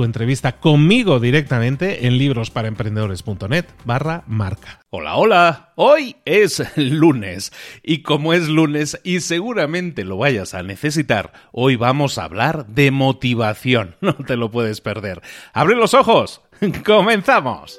tu entrevista conmigo directamente en librosparaemprendedores.net barra marca. Hola, hola, hoy es lunes y como es lunes y seguramente lo vayas a necesitar, hoy vamos a hablar de motivación, no te lo puedes perder. ¡Abre los ojos! ¡Comenzamos!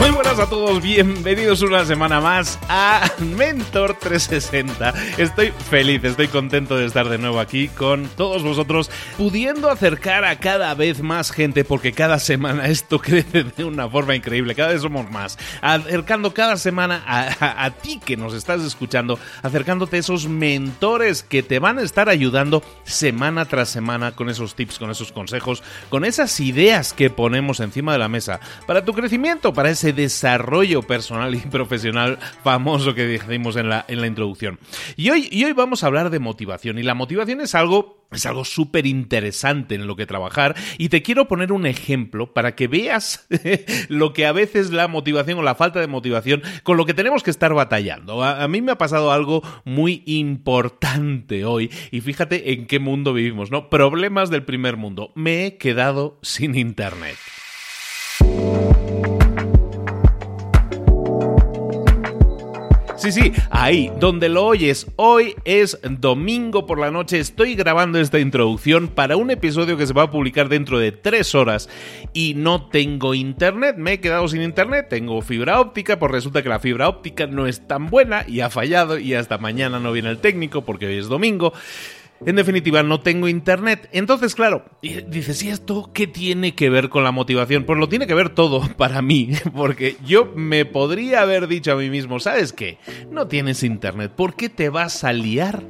Muy buenas a todos, bienvenidos una semana más a Mentor 360. Estoy feliz, estoy contento de estar de nuevo aquí con todos vosotros, pudiendo acercar a cada vez más gente, porque cada semana esto crece de una forma increíble, cada vez somos más, acercando cada semana a, ti que nos estás escuchando, acercándote a esos mentores que te van a estar ayudando semana tras semana con esos tips, con esos consejos, con esas ideas que ponemos encima de la mesa para tu crecimiento, para ese desarrollo personal y profesional famoso que dijimos en la, en la introducción. Y hoy, y hoy vamos a hablar de motivación. Y la motivación es algo es algo súper interesante en lo que trabajar y te quiero poner un ejemplo para que veas lo que a veces la motivación o la falta de motivación con lo que tenemos que estar batallando. A, a, mí me ha pasado algo muy importante hoy y fíjate en qué mundo vivimos, ¿no? Problemas del primer mundo. Me he quedado sin internet. Sí, sí, ahí, donde lo oyes. Hoy es domingo por la noche. Estoy grabando esta introducción para un episodio que se va a publicar dentro de tres horas y no tengo internet. Me he quedado sin internet. Tengo fibra óptica, pues resulta que la fibra óptica no es tan buena y ha fallado y hasta mañana no viene el técnico porque hoy es domingo. En definitiva, no tengo internet. Entonces, claro, dices, ¿y esto qué tiene que ver con la motivación? Pues lo tiene que ver todo para mí, porque yo me podría haber dicho a mí mismo, ¿sabes qué? No tienes internet, ¿por qué te vas a liar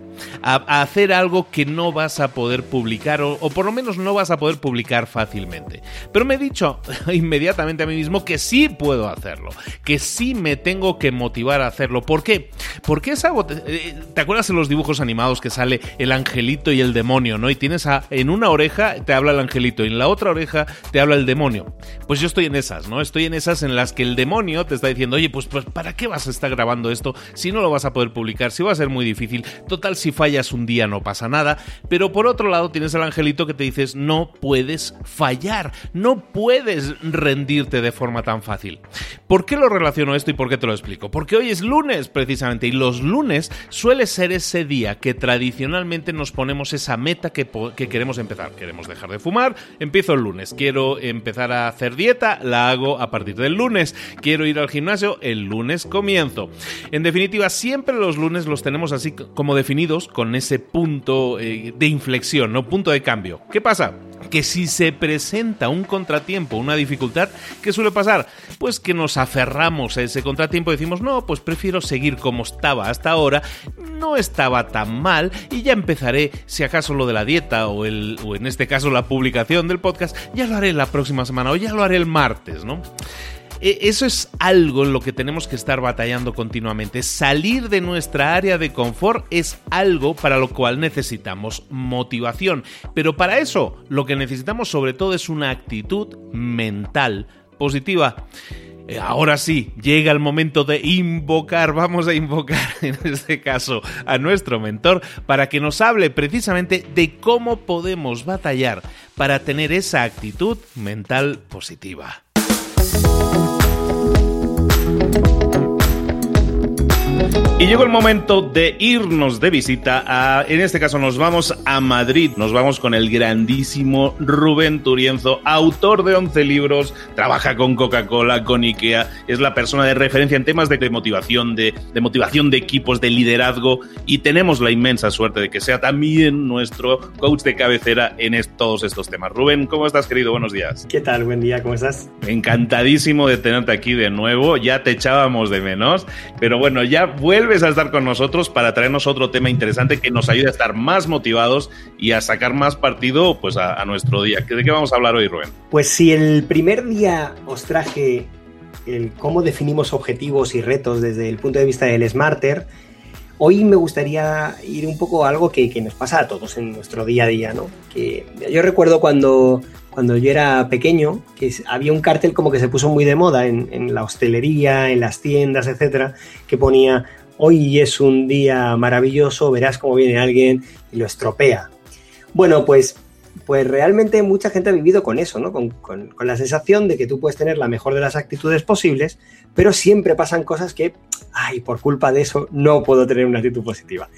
a, hacer algo que no vas a poder publicar o, por lo menos no vas a poder publicar fácilmente. Pero me he dicho inmediatamente a mí mismo que sí puedo hacerlo, que sí me tengo que motivar a hacerlo. ¿Por qué? Porque es algo... Eh, ¿Te acuerdas en los dibujos animados que sale el angelito y el demonio, ¿no? Y tienes a, en una oreja te habla el angelito y en la otra oreja te habla el demonio. Pues yo estoy en esas, ¿no? Estoy en esas en las que el demonio te está diciendo, oye, pues, pues ¿para qué vas a estar grabando esto si no lo vas a poder publicar? Si va a ser muy difícil. Total, si fallas un día no pasa nada, pero por otro lado tienes al angelito que te dices no puedes fallar, no puedes rendirte de forma tan fácil. ¿Por qué lo relaciono esto y por qué te lo explico? Porque hoy es lunes precisamente y los lunes suele ser ese día que tradicionalmente nos ponemos esa meta que, que queremos empezar. Queremos dejar de fumar, empiezo el lunes. Quiero empezar a hacer dieta, la hago a partir del lunes. Quiero ir al gimnasio, el lunes comienzo. En definitiva, siempre los lunes los tenemos así como definidos con ese punto eh, de inflexión, ¿no? Punto de cambio. ¿Qué pasa? que si se presenta un contratiempo, una dificultad, ¿qué suele pasar? Pues que nos aferramos a ese contratiempo y decimos, no, pues prefiero seguir como estaba hasta ahora, no estaba tan mal y ya empezaré, si acaso lo de la dieta o, el, o en este caso la publicación del podcast, ya lo haré la próxima semana o ya lo haré el martes, ¿no? E, eso es algo en lo que tenemos que estar batallando continuamente. Salir de nuestra área de confort es algo para lo cual necesitamos motivación. Pero para eso lo que necesitamos sobre todo es una actitud mental positiva. Eh, ahora sí, llega el momento de invocar, vamos a invocar en este caso a nuestro mentor para que nos hable precisamente de cómo podemos batallar para tener esa actitud mental positiva. Y llegó el momento de irnos de visita a, en este caso nos vamos a Madrid, nos vamos con el grandísimo Rubén Turienzo, autor de 11 libros, trabaja con Coca-Cola, con Ikea, es la persona de referencia en temas de, motivación, de, de, motivación de equipos, de liderazgo y tenemos la inmensa suerte de que sea también nuestro coach de cabecera en todos estos temas. Rubén, ¿cómo estás querido? Buenos días. ¿Qué tal? Buen día, ¿cómo estás? Encantadísimo de tenerte aquí de nuevo, ya te echábamos de menos, pero bueno, ya vuelve a estar con nosotros para traernos otro tema interesante que nos ayude a estar más motivados y a sacar más partido pues, a, nuestro día. ¿De qué vamos a hablar hoy, Rubén? Pues si el primer día os traje el cómo definimos objetivos y retos desde el punto de vista del Smarter, hoy me gustaría ir un poco a algo que, nos pasa a todos en nuestro día a día, ¿no? Que yo recuerdo cuando, cuando yo era pequeño, que había un cartel como que se puso muy de moda en, en la hostelería, en las tiendas, etcétera, que ponía hoy es un día maravilloso, verás cómo viene alguien y lo estropea. Bueno, pues, pues realmente mucha gente ha vivido con eso, ¿no? Con, la sensación de que tú puedes tener la mejor de las actitudes posibles, pero siempre pasan cosas que, ay, por culpa de eso no puedo tener una actitud positiva.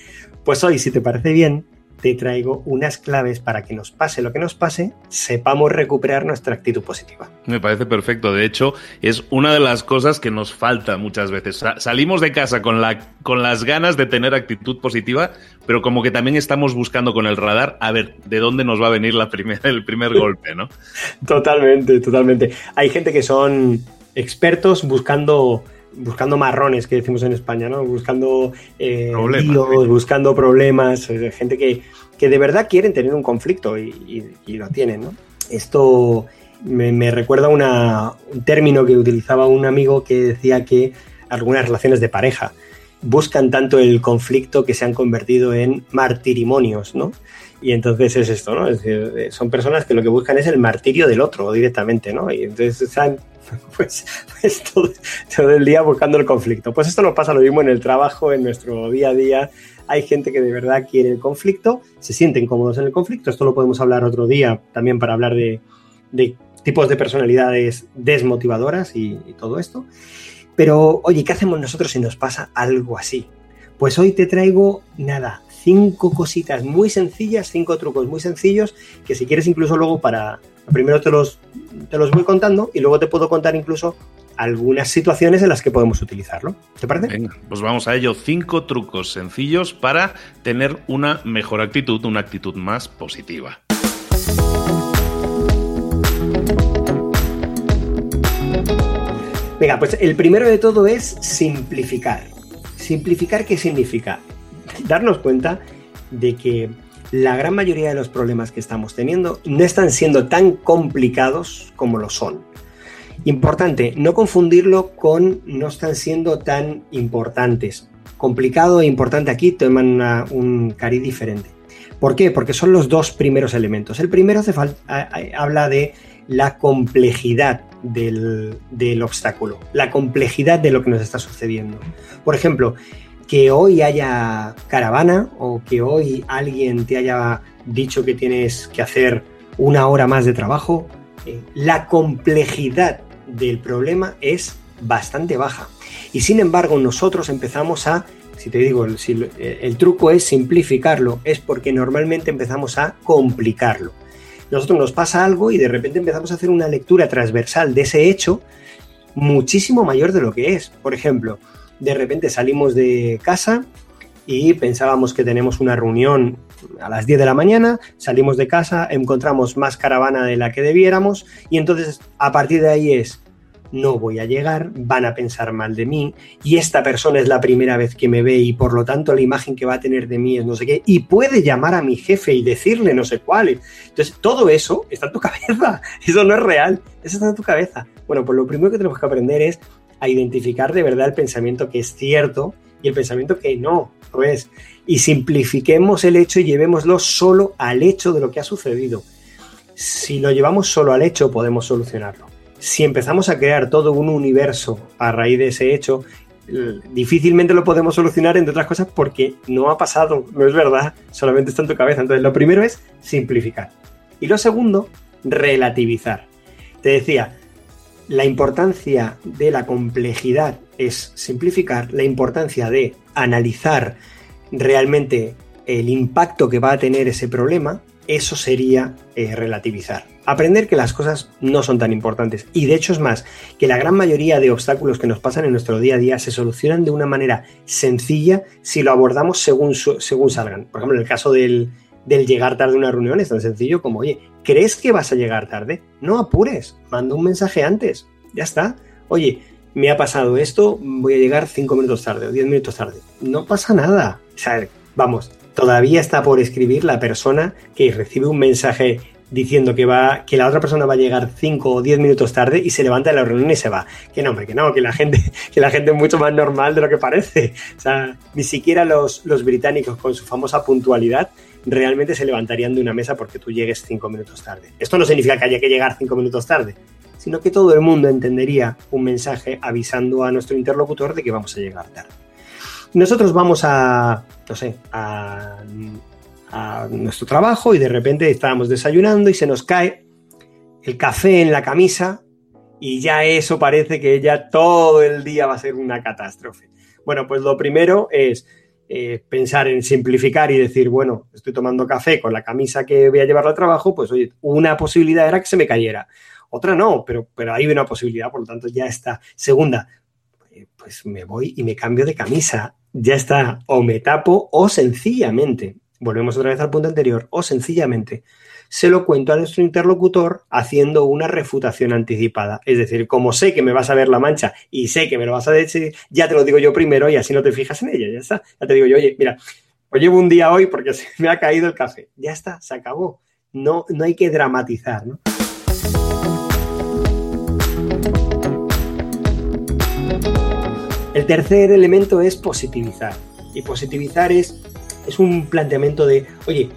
Pues hoy, si te parece bien, te traigo unas claves para que nos pase lo que nos pase, sepamos recuperar nuestra actitud positiva. Me parece perfecto. De hecho, es una de las cosas que nos falta muchas veces. Salimos de casa con, la, con las ganas de tener actitud positiva, pero como que también estamos buscando con el radar a ver de dónde nos va a venir la el primer golpe, ¿no? totalmente, totalmente. Hay gente que son expertos buscando buscando marrones, que decimos en España, ¿no? Buscando eh, líos, buscando problemas, gente que, de verdad quieren tener un conflicto y, lo tienen, ¿no? Esto me, recuerda una, un término que utilizaba un amigo que decía que algunas relaciones de pareja buscan tanto el conflicto que se han convertido en martirimonios, ¿no? Y entonces es esto, ¿no? Es decir, son personas que lo que buscan es el martirio del otro directamente, ¿no? Y entonces están pues, pues todo, el día buscando el conflicto. Pues esto nos pasa lo mismo en el trabajo, en nuestro día a día. Hay gente que de verdad quiere el conflicto, se sienten cómodos en el conflicto. Esto lo podemos hablar otro día también para hablar de, tipos de personalidades desmotivadoras y, y todo esto. Pero, oye, ¿qué hacemos nosotros si nos pasa algo así? Pues hoy te traigo nada, cinco cositas muy sencillas, cinco trucos muy sencillos, que si quieres incluso luego para, primero te los, te los voy contando y luego te puedo contar incluso algunas situaciones en las que podemos utilizarlo. ¿Te parece? Venga, pues vamos a ello. Cinco trucos sencillos para tener una mejor actitud, una actitud más positiva. Venga, pues el primero de todo es simplificar. Simplificar, ¿qué significa? Darnos cuenta de que la gran mayoría de los problemas que estamos teniendo no están siendo tan complicados como lo son. Importante, no confundirlo con no están siendo tan importantes. Complicado e importante aquí toman un cari diferente. ¿Por qué? Porque son los dos primeros elementos. El primero hace habla de la complejidad del, del obstáculo, la complejidad de lo que nos está sucediendo. Por ejemplo, que hoy haya caravana o que hoy alguien te haya dicho que tienes que hacer una hora más de trabajo, eh, la complejidad del problema es bastante baja. Y sin embargo, nosotros empezamos a, si te digo, el, el truco es simplificarlo, es porque normalmente empezamos a complicarlo. Nosotros nos pasa algo y de repente empezamos a hacer una lectura transversal de ese hecho muchísimo mayor de lo que es. Por ejemplo, de repente salimos de casa y pensábamos que tenemos una reunión a las 10 de la mañana, salimos de casa, encontramos más caravana de la que debiéramos y entonces a partir de ahí es, no voy a llegar, van a pensar mal de mí y esta persona es la primera vez que me ve y por lo tanto la imagen que va a tener de mí es no sé qué y puede llamar a mi jefe y decirle no sé cuál. Entonces todo eso está en tu cabeza, eso no es real, eso está en tu cabeza. Bueno, pues lo primero que tenemos que aprender es a identificar de verdad el pensamiento que es cierto y el pensamiento que no lo es. Y simplifiquemos el hecho y llevémoslo solo al hecho de lo que ha sucedido. Si lo llevamos solo al hecho, podemos solucionarlo. Si empezamos a crear todo un universo a raíz de ese hecho, difícilmente lo podemos solucionar, entre otras cosas, porque no ha pasado, no es verdad, solamente está en tu cabeza. Entonces, lo primero es simplificar. Y lo segundo, relativizar. Te decía, la importancia de la complejidad es simplificar, la importancia de analizar realmente el impacto que va a tener ese problema, eso sería eh, relativizar. Aprender que las cosas no son tan importantes. Y de hecho es más, que la gran mayoría de obstáculos que nos pasan en nuestro día a día se solucionan de una manera sencilla si lo abordamos según, según salgan. Por ejemplo, en el caso del, del llegar tarde a una reunión es tan sencillo como, oye, ¿crees que vas a llegar tarde? No apures, manda un mensaje antes, ya está. Oye, me ha pasado esto, voy a llegar cinco minutos tarde o diez minutos tarde. No pasa nada. O sea, vamos, todavía está por escribir la persona que recibe un mensaje diciendo que va que la otra persona va a llegar cinco o diez minutos tarde y se levanta de la reunión y se va. Que no, hombre, que no, que la gente, que la gente es mucho más normal de lo que parece. O sea, ni siquiera los británicos con su famosa puntualidad realmente se levantarían de una mesa porque tú llegues cinco minutos tarde. Esto no significa que haya que llegar cinco minutos tarde, sino que todo el mundo entendería un mensaje avisando a nuestro interlocutor de que vamos a llegar tarde. Nosotros vamos a, no sé, a, nuestro trabajo y de repente estábamos desayunando y se nos cae el café en la camisa y ya eso parece que ya todo el día va a ser una catástrofe. Bueno, pues lo primero es eh, pensar en simplificar y decir, bueno, estoy tomando café con la camisa que voy a llevar al trabajo, pues oye, una posibilidad era que se me cayera. Otra no, pero, pero hay una posibilidad, por lo tanto ya está. Segunda, eh, pues me voy y me cambio de camisa. Ya está, o me tapo o sencillamente, volvemos otra vez al punto anterior, o sencillamente se lo cuento a nuestro interlocutor haciendo una refutación anticipada. Es decir, como sé que me vas a ver la mancha y sé que me lo vas a decir, ya te lo digo yo primero y así no te fijas en ella, ya está. Ya te digo yo, oye, mira, pues llevo un día hoy porque se me ha caído el café. Ya está, se acabó. No, no hay que dramatizar, ¿no? El tercer elemento es positivizar. Y positivizar es, es un planteamiento de, oye,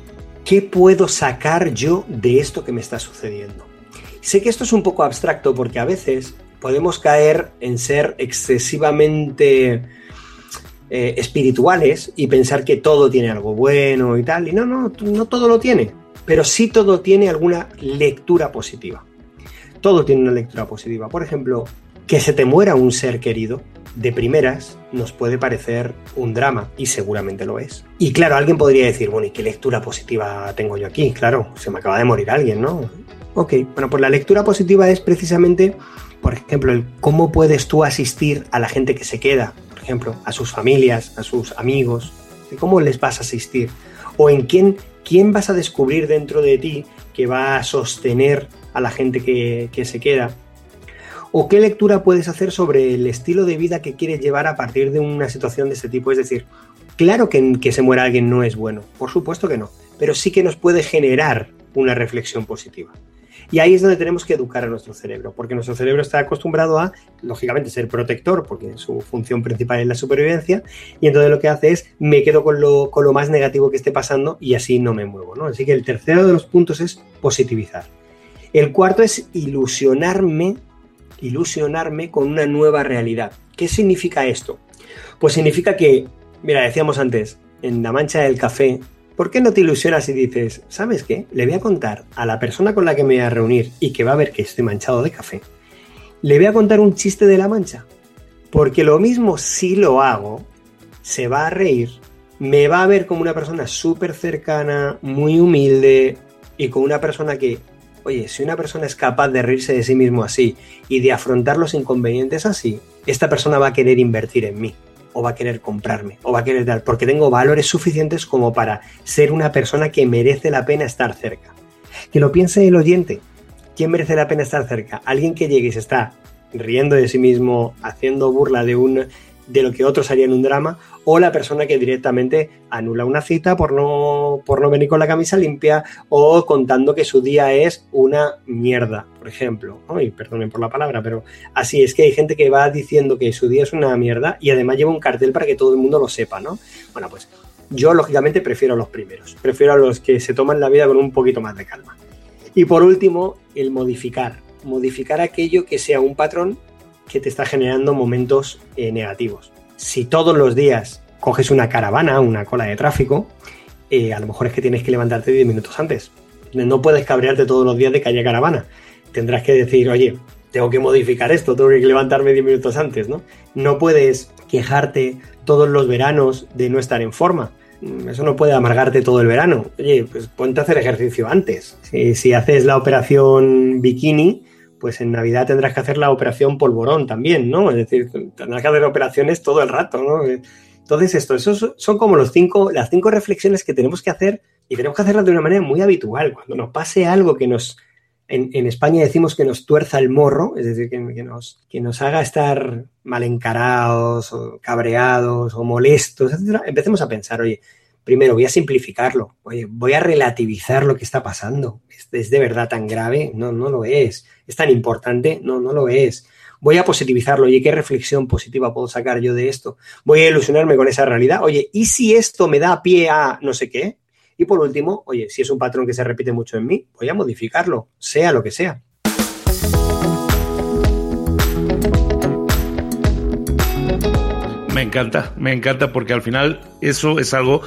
¿qué puedo sacar yo de esto que me está sucediendo? Sé que esto es un poco abstracto porque a veces podemos caer en ser excesivamente eh, espirituales y pensar que todo tiene algo bueno y tal. Y no, no, no todo lo tiene, pero sí todo tiene alguna lectura positiva. Todo tiene una lectura positiva. Por ejemplo, que se te muera un ser querido de primeras nos puede parecer un drama, y seguramente lo es. Y claro, alguien podría decir, bueno, ¿y qué lectura positiva tengo yo aquí? Claro, se me acaba de morir alguien, ¿no? Ok, bueno, pues la lectura positiva es precisamente por ejemplo, el cómo puedes tú asistir a la gente que se queda, por ejemplo, a sus familias, a sus amigos, cómo les vas a asistir, o en quién, quién vas a descubrir dentro de ti que va a sostener a la gente que, que se queda. ¿O qué lectura puedes hacer sobre el estilo de vida que quieres llevar a partir de una situación de este tipo? Es decir, claro que, que se muera alguien no es bueno, por supuesto que no, pero sí que nos puede generar una reflexión positiva. Y ahí es donde tenemos que educar a nuestro cerebro, porque nuestro cerebro está acostumbrado a, lógicamente, ser protector, porque su función principal es la supervivencia, y entonces lo que hace es, me quedo con lo, con lo más negativo que esté pasando y así no me muevo. ¿no? Así que el tercero de los puntos es positivizar. El cuarto es ilusionarme, ilusionarme con una nueva realidad. ¿Qué significa esto? Pues significa que, mira, decíamos antes, en la mancha del café ¿Por qué no te ilusionas y dices, ¿sabes qué? Le voy a contar a la persona con la que me voy a reunir y que va a ver que estoy manchado de café, le voy a contar un chiste de la mancha? Porque lo mismo si lo hago, se va a reír, me va a ver como una persona súper cercana, muy humilde y con una persona que, oye, si una persona es capaz de reírse de sí mismo así y de afrontar los inconvenientes así, esta persona va a querer invertir en mí o va a querer comprarme o va a querer dar, porque tengo valores suficientes como para ser una persona que merece la pena estar cerca. Que lo piense el oyente. ¿Quién merece la pena estar cerca? Alguien que llegue y se está riendo de sí mismo, haciendo burla de un de lo que otros harían un drama, o la persona que directamente anula una cita por no, por no venir con la camisa limpia o contando que su día es una mierda, por ejemplo. Ay, perdonen por la palabra, pero así es que hay gente que va diciendo que su día es una mierda y además lleva un cartel para que todo el mundo lo sepa, ¿no? Bueno, pues yo lógicamente prefiero a los primeros, prefiero a los que se toman la vida con un poquito más de calma. Y por último, el modificar, modificar aquello que sea un patrón que te está generando momentos eh, negativos. Si todos los días coges una caravana, una cola de tráfico, eh, a lo mejor es que tienes que levantarte 10 minutos antes. No puedes cabrearte todos los días de que haya caravana. Tendrás que decir, oye, tengo que modificar esto, tengo que levantarme 10 minutos antes, ¿no? No puedes quejarte todos los veranos de no estar en forma. Mm, eso no puede amargarte todo el verano. Oye, pues ponte a hacer ejercicio antes. Si, si haces la operación bikini, pues en Navidad tendrás que hacer la operación polvorón también, ¿no? Es decir, tendrás que hacer operaciones todo el rato, ¿no? Entonces, esto, esos son como los cinco, las cinco reflexiones que tenemos que hacer y tenemos que hacerlas de una manera muy habitual. Cuando nos pase algo que nos, en, España decimos que nos tuerza el morro, es decir, que, nos, que nos haga estar mal encarados o cabreados o molestos, etc., empecemos a pensar, oye, primero voy a simplificarlo, oye, voy a relativizar lo que está pasando. ¿Es, de verdad tan grave? No, no lo es. ¿Es tan importante? No, no lo es. Voy a positivizarlo. Oye, ¿qué reflexión positiva puedo sacar yo de esto? Voy a ilusionarme con esa realidad. Oye, ¿y si esto me da pie a no sé qué? Y por último, oye, si es un patrón que se repite mucho en mí, voy a modificarlo, sea lo que sea. Me encanta, me encanta porque al final eso es algo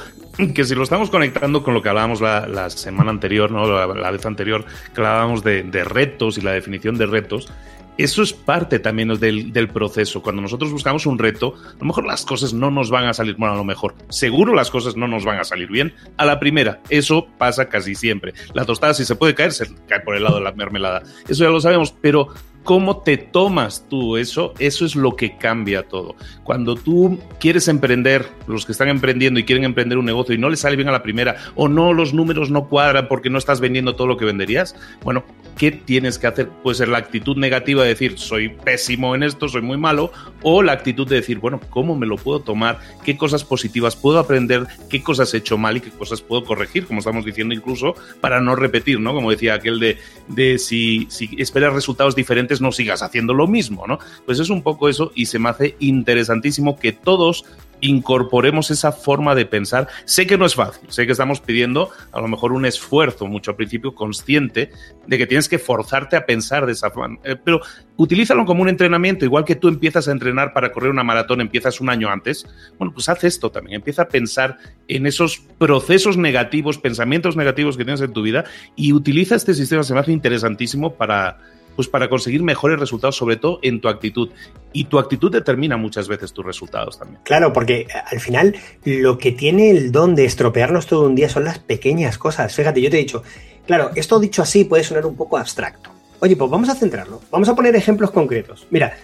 que si lo estamos conectando con lo que hablábamos la, semana anterior, ¿no? La, vez anterior, que hablábamos de, retos y la definición de retos, eso es parte también del, proceso. Cuando nosotros buscamos un reto, a lo mejor las cosas no nos van a salir, bueno, a lo mejor, seguro las cosas no nos van a salir bien a la primera. Eso pasa casi siempre. La tostada, si se puede caer, se cae por el lado de la mermelada. Eso ya lo sabemos, pero cómo te tomas tú eso, eso es lo que cambia todo. Cuando tú quieres emprender, los que están emprendiendo y quieren emprender un negocio y no les sale bien a la primera, o no, los números no cuadran porque no estás vendiendo todo lo que venderías, bueno, ¿qué tienes que hacer? Puede ser la actitud negativa de decir, soy pésimo en esto, soy muy malo, o la actitud de decir, bueno, ¿cómo me lo puedo tomar? ¿Qué cosas positivas puedo aprender? ¿Qué cosas he hecho mal y qué cosas puedo corregir? Como estamos diciendo incluso, para no repetir, ¿no? Como decía aquel de, de si, si esperas resultados diferentes, no sigas haciendo lo mismo, ¿no? Pues es un poco eso y se me hace interesantísimo que todos incorporemos esa forma de pensar. Sé que no es fácil, sé que estamos pidiendo a lo mejor un esfuerzo mucho al principio consciente de que tienes que forzarte a pensar de esa forma, eh, pero utilízalo como un entrenamiento, igual que tú empiezas a entrenar para correr una maratón, empiezas un año antes, bueno, pues haz esto también, empieza a pensar en esos procesos negativos, pensamientos negativos que tienes en tu vida y utiliza este sistema, se me hace interesantísimo para pues para conseguir mejores resultados, sobre todo en tu actitud. Y tu actitud determina muchas veces tus resultados también. Claro, porque eh, al final lo que tiene el don de estropearnos todo un día son las pequeñas cosas. Fíjate, yo te he dicho, claro, esto dicho así puede sonar un poco abstracto. Oye, pues vamos a centrarlo. Vamos a poner ejemplos concretos. Mira,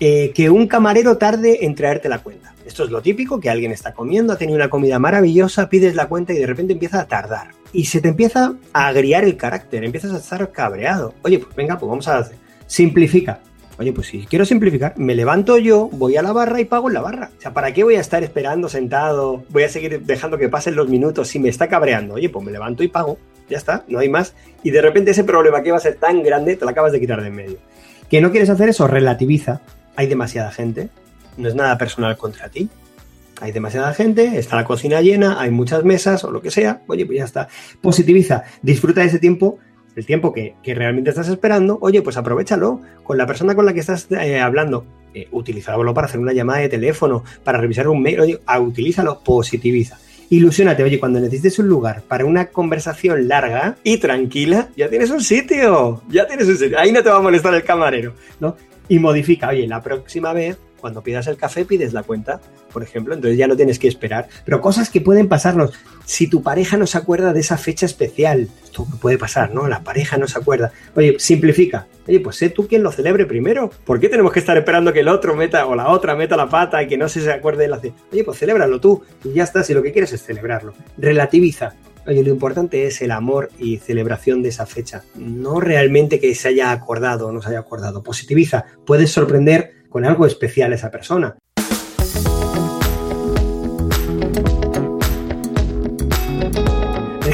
eh, que un camarero tarde en traerte la cuenta. Esto es lo típico, que alguien está comiendo, ha tenido una comida maravillosa, pides la cuenta y de repente empieza a tardar. Y se te empieza a agriar el carácter, empiezas a estar cabreado. Oye, pues venga, pues vamos a hacer. Simplifica. Oye, pues si quiero simplificar, me levanto yo, voy a la barra y pago en la barra. O sea, ¿para qué voy a estar esperando sentado? Voy a seguir dejando que pasen los minutos si me está cabreando. Oye, pues me levanto y pago. Ya está, no hay más. Y de repente ese problema que va a ser tan grande, te lo acabas de quitar de en medio. ¿Que no quieres hacer eso? Relativiza. Hay demasiada gente. No es nada personal contra ti. Hay demasiada gente, está la cocina llena, hay muchas mesas o lo que sea. Oye, pues ya está. Positiviza. Disfruta de ese tiempo el tiempo que, realmente estás esperando, oye, pues aprovechalo con la persona con la que estás eh, hablando. Eh, para hacer una llamada de teléfono, para revisar un mail, ah, utilízalo, positiviza. Ilusiónate, oye, cuando necesites un lugar para una conversación larga y tranquila, ya tienes un sitio, ya tienes un sitio, ahí no te va a molestar el camarero, ¿no? Y modifica, oye, la próxima vez cuando pidas el café pides la cuenta, por ejemplo, entonces ya no tienes que esperar. Pero cosas que pueden pasarnos. Si tu pareja no se acuerda de esa fecha especial, esto puede pasar, ¿no? La pareja no se acuerda. Oye, simplifica. Oye, pues sé tú quien lo celebre primero. ¿Por qué tenemos que estar esperando que el otro meta o la otra meta la pata y que no se acuerde de la... Oye, pues celébralo tú y ya está, si lo que quieres es celebrarlo. Relativiza. Oye, lo importante es el amor y celebración de esa fecha. No realmente que se haya acordado o no se haya acordado. Positiviza. Puedes sorprender con algo especial esa persona.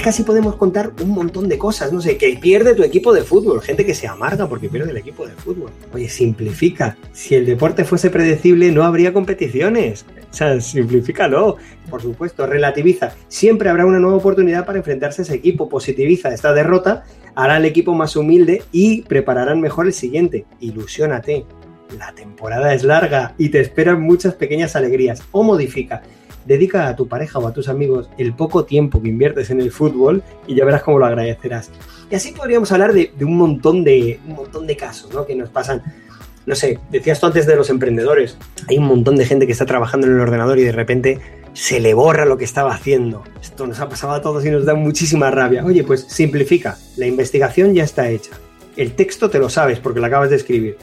Es podemos contar un montón de cosas, no sé, que pierde tu equipo de fútbol, gente que se amarga porque pierde el equipo de fútbol. Oye, simplifica. Si el deporte fuese predecible, no habría competiciones. O sea, simplifícalo. Por supuesto, relativiza. Siempre habrá una nueva oportunidad para enfrentarse a ese equipo. Positiviza esta derrota, hará el equipo más humilde y prepararán mejor el siguiente. Ilusiónate la temporada es larga y te esperan muchas pequeñas alegrías. O modifica. Dedica a tu pareja o a tus amigos el poco tiempo que inviertes en el fútbol y ya verás cómo lo agradecerás. Y así podríamos hablar de, un, montón de, un montón de casos ¿no? que nos pasan. No sé, decías tú antes de los emprendedores. Hay un montón de gente que está trabajando en el ordenador y de repente se le borra lo que estaba haciendo. Esto nos ha pasado a todos y nos da muchísima rabia. Oye, pues simplifica. La investigación ya está hecha. El texto te lo sabes porque lo acabas de escribir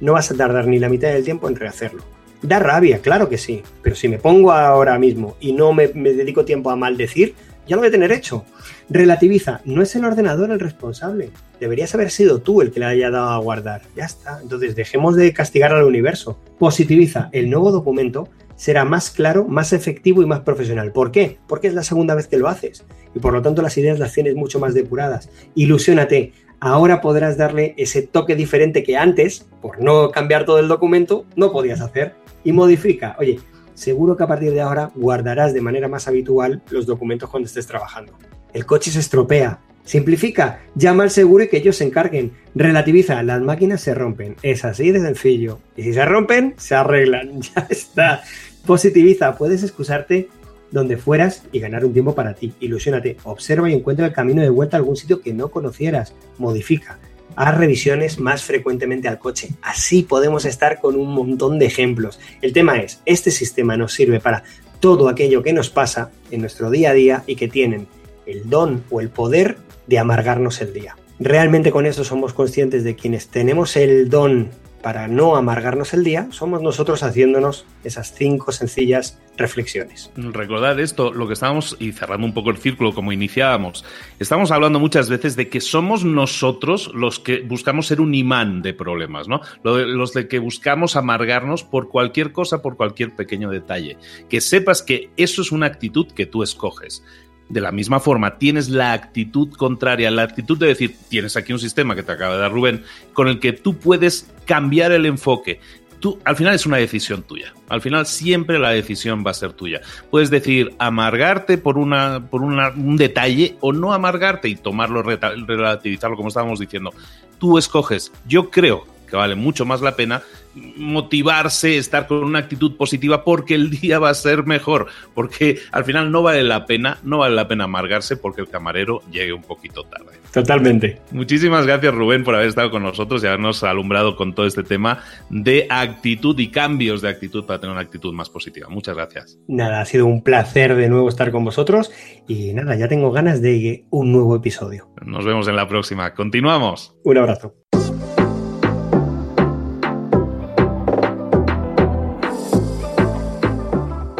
no vas a tardar ni la mitad del tiempo en rehacerlo. Da rabia, claro que sí, pero si me pongo ahora mismo y no me, dedico tiempo a maldecir, ya lo voy a tener hecho. Relativiza, no es el ordenador el responsable. Deberías haber sido tú el que le haya dado a guardar. Ya está. Entonces dejemos de castigar al universo. Positiviza, el nuevo documento será más claro, más efectivo y más profesional. ¿Por qué? Porque es la segunda vez que lo haces y por lo tanto las ideas las tienes mucho más depuradas. Ilusiónate, ahora podrás darle ese toque diferente que antes, por no cambiar todo el documento, no podías hacer. Y modifica, oye, seguro que a partir de ahora guardarás de manera más habitual los documentos cuando estés trabajando. El coche se estropea. Simplifica, llama al seguro y que ellos se encarguen. Relativiza, las máquinas se rompen. Es así de sencillo. Y si se rompen, se arreglan. Ya está. Positiviza, puedes excusarte donde fueras y ganar un tiempo para ti. Ilusiónate, observa y encuentra el camino de vuelta a algún sitio que no conocieras. Modifica. Haz revisiones más frecuentemente al coche. Así podemos estar con un montón de ejemplos. El tema es, este sistema nos sirve para todo aquello que nos pasa en nuestro día a día y que tienen el don o el poder de amargarnos el día. Realmente con eso somos conscientes de quienes tenemos el don para no amargarnos el día, somos nosotros haciéndonos esas cinco sencillas reflexiones. Recordad esto, lo que estábamos, y cerrando un poco el círculo como iniciábamos, estamos hablando muchas veces de que somos nosotros los que buscamos ser un imán de problemas, ¿no? Los de que buscamos amargarnos por cualquier cosa, por cualquier pequeño detalle. Que sepas que eso es una actitud que tú escoges de la misma forma tienes la actitud contraria, la actitud de decir, tienes aquí un sistema que te acaba de dar Rubén, con el que tú puedes cambiar el enfoque. Tú, al final es una decisión tuya. Al final siempre la decisión va a ser tuya. Puedes decir amargarte por, una, por un detalle o no amargarte y tomarlo, relativizarlo como estábamos diciendo. Tú escoges. Yo creo que vale mucho más la pena motivarse, estar con una actitud positiva porque el día va a ser mejor, porque al final no vale la pena, no vale la pena amargarse porque el camarero llegue un poquito tarde. Totalmente. Muchísimas gracias Rubén por haber estado con nosotros y habernos alumbrado con todo este tema de actitud y cambios de actitud para tener una actitud más positiva. Muchas gracias. Nada, ha sido un placer de nuevo estar con vosotros y nada, ya tengo ganas de un nuevo episodio. Nos vemos en la próxima. Continuamos. Un abrazo.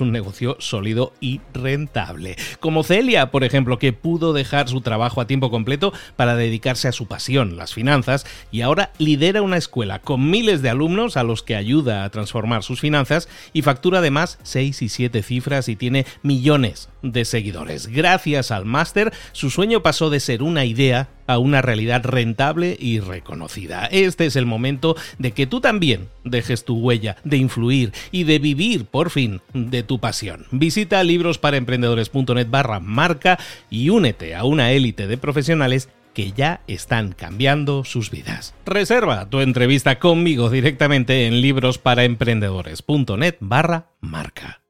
un negocio sólido y rentable. Como Celia, por ejemplo, que pudo dejar su trabajo a tiempo completo para dedicarse a su pasión, las finanzas, y ahora lidera una escuela con miles de alumnos a los que ayuda a transformar sus finanzas y factura además 6 y 7 cifras y tiene millones de seguidores. Gracias al máster, su sueño pasó de ser una idea a una realidad rentable y reconocida. Este es el momento de que tú también dejes tu huella, de influir y de vivir por fin de tu pasión. Visita librosparaemprendedores.net barra marca y únete a una élite de profesionales que ya están cambiando sus vidas. Reserva tu entrevista conmigo directamente en librosparaemprendedores.net barra marca.